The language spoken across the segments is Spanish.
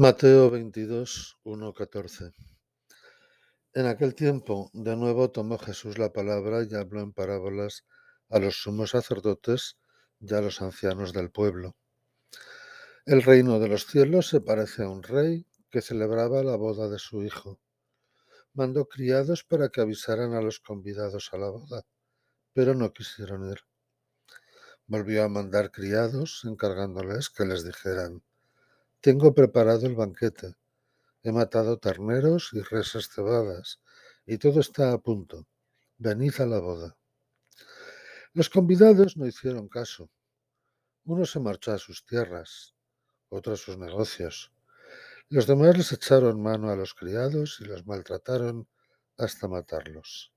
Mateo 22, 1, 14. En aquel tiempo, de nuevo tomó Jesús la palabra y habló en parábolas a los sumos sacerdotes y a los ancianos del pueblo. El reino de los cielos se parece a un rey que celebraba la boda de su hijo. Mandó criados para que avisaran a los convidados a la boda, pero no quisieron ir. Volvió a mandar criados encargándoles que les dijeran, tengo preparado el banquete, he matado terneros y reses cebadas, y todo está a punto. Venid a la boda. Los convidados no hicieron caso. Uno se marchó a sus tierras, otro a sus negocios. Los demás les echaron mano a los criados y los maltrataron hasta matarlos.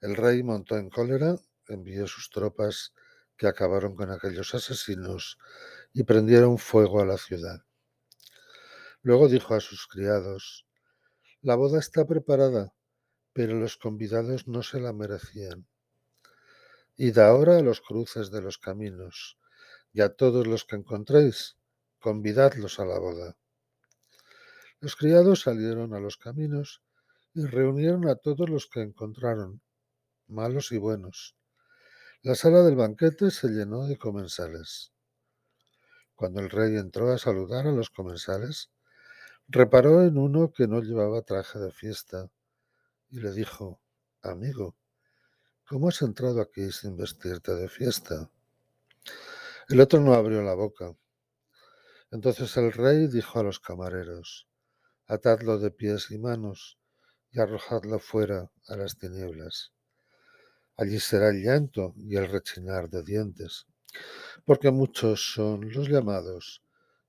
El rey montó en cólera, envió sus tropas que acabaron con aquellos asesinos y prendieron fuego a la ciudad. Luego dijo a sus criados, La boda está preparada, pero los convidados no se la merecían. Id ahora a los cruces de los caminos, y a todos los que encontréis, convidadlos a la boda. Los criados salieron a los caminos y reunieron a todos los que encontraron, malos y buenos. La sala del banquete se llenó de comensales. Cuando el rey entró a saludar a los comensales, reparó en uno que no llevaba traje de fiesta y le dijo, Amigo, ¿cómo has entrado aquí sin vestirte de fiesta? El otro no abrió la boca. Entonces el rey dijo a los camareros, atadlo de pies y manos y arrojadlo fuera a las tinieblas. Allí será el llanto y el rechinar de dientes, porque muchos son los llamados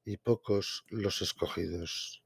y pocos los escogidos.